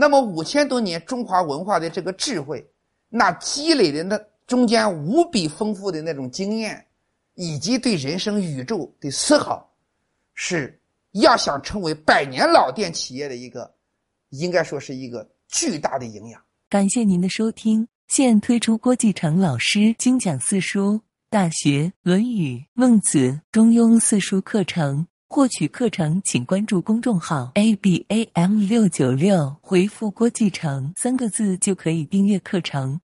那么五千多年中华文化的这个智慧，那积累的那中间无比丰富的那种经验，以及对人生宇宙的思考，是要想成为百年老店企业的一个，应该说是一个巨大的营养。感谢您的收听，现推出郭继成老师精讲四书《大学》《论语》《孟子》《中庸》四书课程。获取课程，请关注公众号 a b a m 六九六，回复“郭继成”三个字就可以订阅课程。